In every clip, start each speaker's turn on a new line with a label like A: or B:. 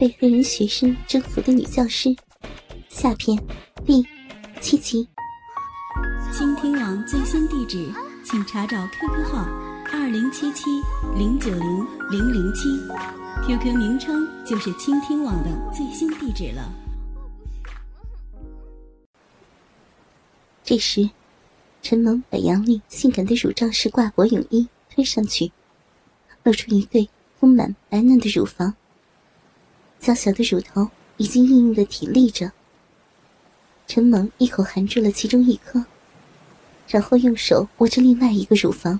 A: 被黑人学生征服的女教师，下篇第七集。
B: 倾听网最新地址，请查找 QQ 号二零七七零九零零零七，QQ 名称就是倾听网的最新地址了。
A: 这时，陈萌把杨丽性感的乳罩式挂脖泳衣推上去，露出一对丰满白嫩的乳房。娇小的乳头已经硬硬的挺立着。陈猛一口含住了其中一颗，然后用手握着另外一个乳房，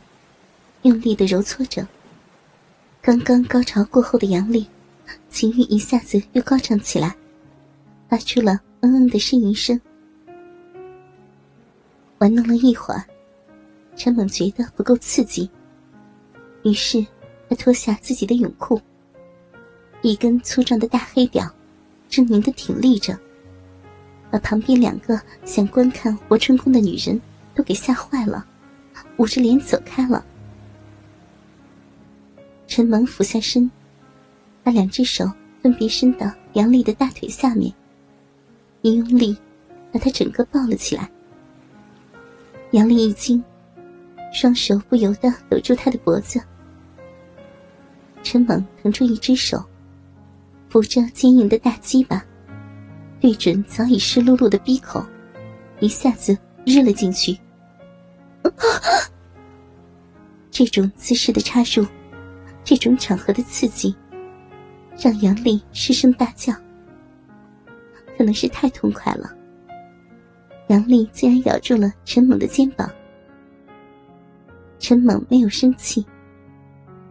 A: 用力的揉搓着。刚刚高潮过后的杨丽，情欲一下子又高涨起来，发出了嗯嗯的呻吟声。玩弄了一会儿，陈猛觉得不够刺激，于是他脱下自己的泳裤。一根粗壮的大黑屌，狰狞的挺立着，把旁边两个想观看活春宫的女人都给吓坏了，捂着脸走开了。陈萌俯下身，把两只手分别伸到杨丽的大腿下面，一用力，把她整个抱了起来。杨丽一惊，双手不由得搂住他的脖子。陈猛腾出一只手。扶着坚硬的大鸡巴，对准早已湿漉漉的鼻口，一下子日了进去。这种姿势的插入，这种场合的刺激，让杨丽失声大叫。可能是太痛快了，杨丽竟然咬住了陈猛的肩膀。陈猛没有生气，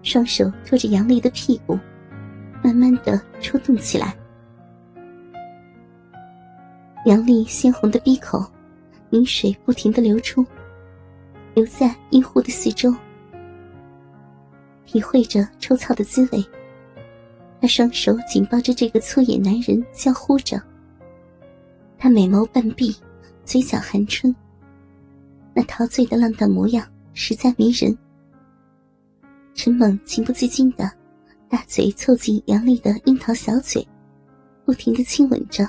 A: 双手托着杨丽的屁股。慢慢的抽动起来，杨丽鲜红的闭口，泥水不停的流出，流在阴户的四周。体会着抽草的滋味，他双手紧抱着这个粗野男人，娇呼着。他美眸半闭，嘴角含春，那陶醉的浪荡模样实在迷人。陈猛情不自禁的。大嘴凑近杨丽的樱桃小嘴，不停的亲吻着，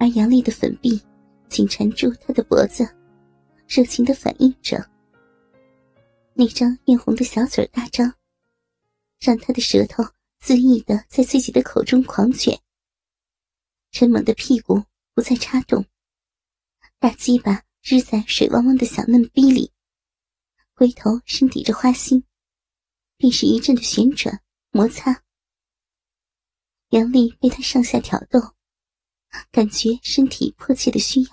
A: 而杨丽的粉臂紧缠住他的脖子，热情的反应着。那张艳红的小嘴大张，让他的舌头恣意的在自己的口中狂卷。陈猛的屁股不再插动，大鸡巴日在水汪汪的小嫩逼里，回头深抵着花心。便是一阵的旋转摩擦，杨丽被他上下挑逗，感觉身体迫切的需要。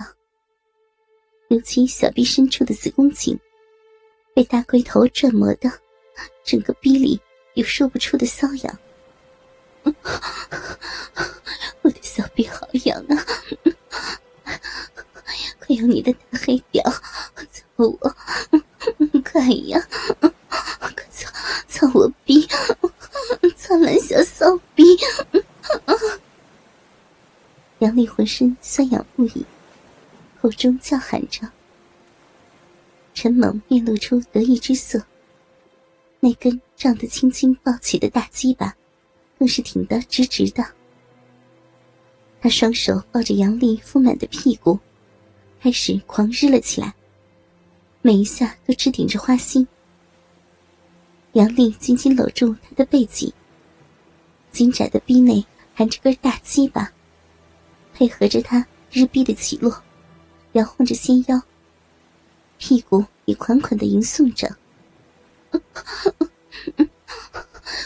A: 尤其小臂深处的子宫颈，被大龟头转磨的，整个逼里有说不出的瘙痒。我的小臂好痒啊！快用你的大黑屌操我，快呀！操我逼！操烂小骚逼！杨丽浑身酸痒不已，口中叫喊着。陈猛面露出得意之色，那根胀得轻轻抱起的大鸡巴，更是挺得直直的。他双手抱着杨丽丰满的屁股，开始狂日了起来，每一下都直顶着花心。杨丽紧紧搂住他的背脊，紧窄的逼内含着根大鸡巴，配合着他日逼的起落，摇晃着纤腰，屁股也款款的吟诵着：“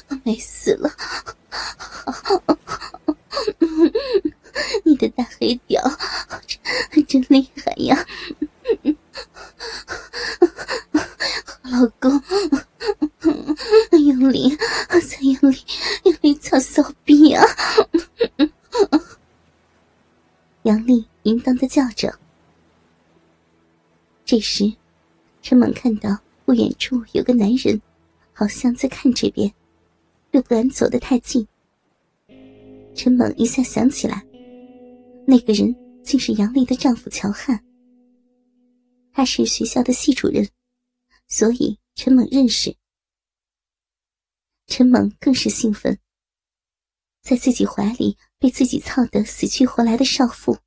A: 美死了，你的大黑屌真真厉害呀，老公。”用力，再用力，用力操骚逼啊！杨丽淫荡的叫着。这时，陈猛看到不远处有个男人，好像在看这边，又不敢走得太近。陈猛一下想起来，那个人竟是杨丽的丈夫乔汉，他是学校的系主任，所以陈猛认识。陈猛更是兴奋。在自己怀里被自己操得死去活来的少妇，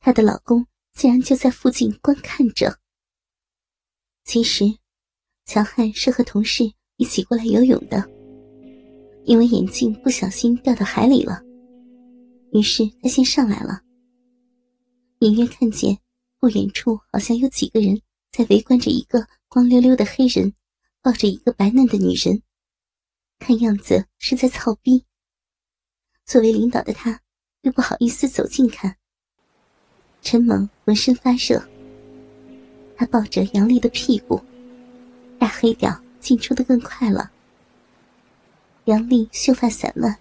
A: 她的老公竟然就在附近观看着。其实，乔汉是和同事一起过来游泳的，因为眼镜不小心掉到海里了，于是他先上来了。隐约看见不远处好像有几个人在围观着一个光溜溜的黑人，抱着一个白嫩的女人，看样子是在操逼。作为领导的他，又不好意思走近看。陈猛浑身发热，他抱着杨丽的屁股，大黑屌进出的更快了。杨丽秀发散乱，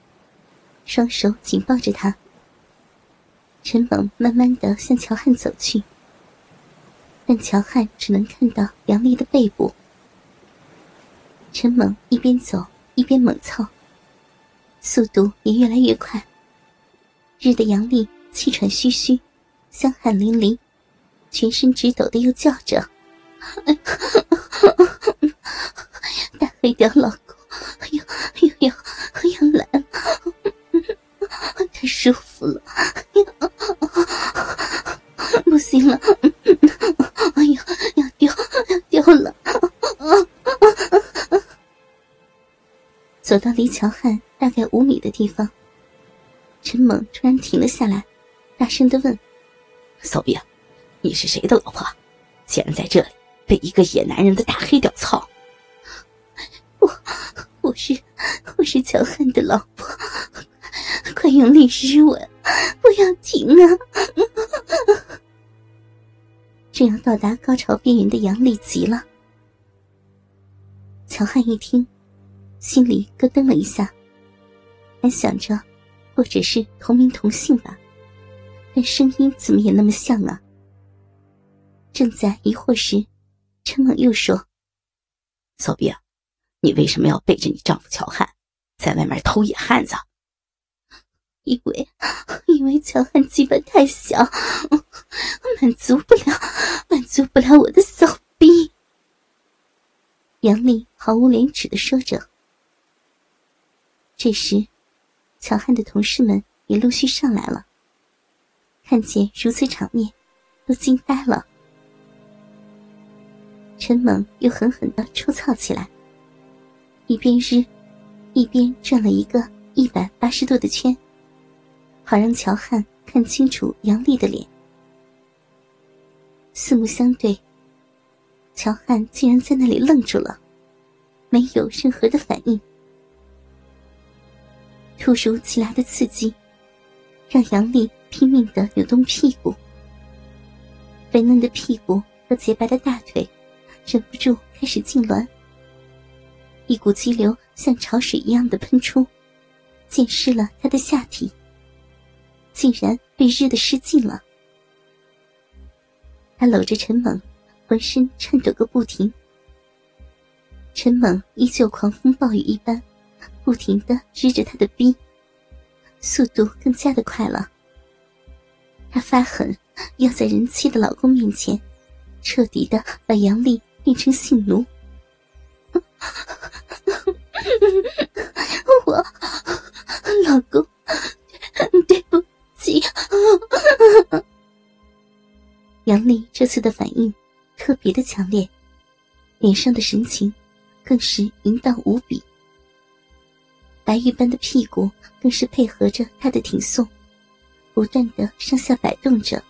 A: 双手紧抱着他。陈猛慢慢的向乔汉走去，但乔汉只能看到杨丽的背部。陈猛一边走一边猛操。速度也越来越快，日的杨丽气喘吁吁，香汗淋漓，全身直抖的又叫着：“ 大黑屌老公，又又要又来了，太舒服了，不行了，走到离乔汉。大概五米的地方，陈猛突然停了下来，大声的问：“
C: 骚逼啊，你是谁的老婆？竟然在这里被一个野男人的大黑屌操？”“
A: 我，我是，我是乔汉的老婆，快用力湿吻，不要停啊！” 正要到达高潮边缘的杨丽急了。乔汉一听，心里咯噔了一下。还想着，或者是同名同姓吧，但声音怎么也那么像啊！正在疑惑时，陈猛又说：“
C: 骚逼，你为什么要背着你丈夫乔汉，在外面偷野汉子？”“
A: 因为，因为乔汉鸡巴太小，满足不了，满足不了我的骚逼。”杨丽毫无廉耻的说着。这时。乔汉的同事们也陆续上来了，看见如此场面，都惊呆了。陈猛又狠狠的抽操起来，一边日，一边转了一个一百八十度的圈，好让乔汉看清楚杨丽的脸。四目相对，乔汉竟然在那里愣住了，没有任何的反应。突如其来的刺激，让杨丽拼命的扭动屁股，肥嫩的屁股和洁白的大腿，忍不住开始痉挛。一股激流像潮水一样的喷出，溅湿了他的下体，竟然被热的失禁了。他搂着陈猛，浑身颤抖个不停。陈猛依旧狂风暴雨一般。不停的支着他的逼，速度更加的快了。他发狠，要在人妻的老公面前，彻底的把杨丽变成性奴。我，老公，对不起。杨丽这次的反应特别的强烈，脸上的神情更是淫荡无比。白玉般的屁股更是配合着他的挺送，不断的上下摆动着，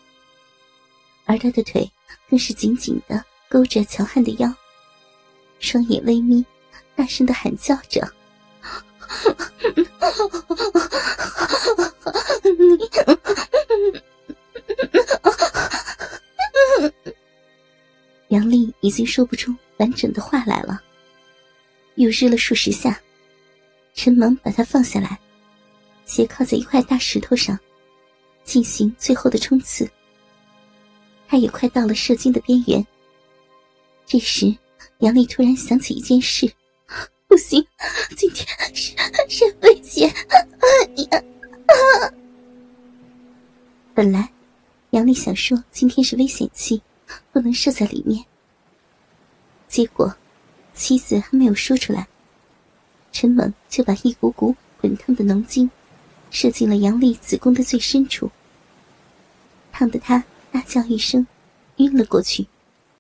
A: 而他的腿更是紧紧的勾着乔汉的腰，双眼微眯，大声的喊叫着：“ 杨丽已经说不出完整的话来了，又日了数十下。陈萌把他放下来，斜靠在一块大石头上，进行最后的冲刺。他也快到了射精的边缘。这时，杨丽突然想起一件事：不行，今天是是危险！本来，杨丽想说今天是危险期，不能射在里面。结果，妻子还没有说出来。陈猛就把一股股滚烫的浓精射进了杨丽子宫的最深处，烫得她大叫一声，晕了过去。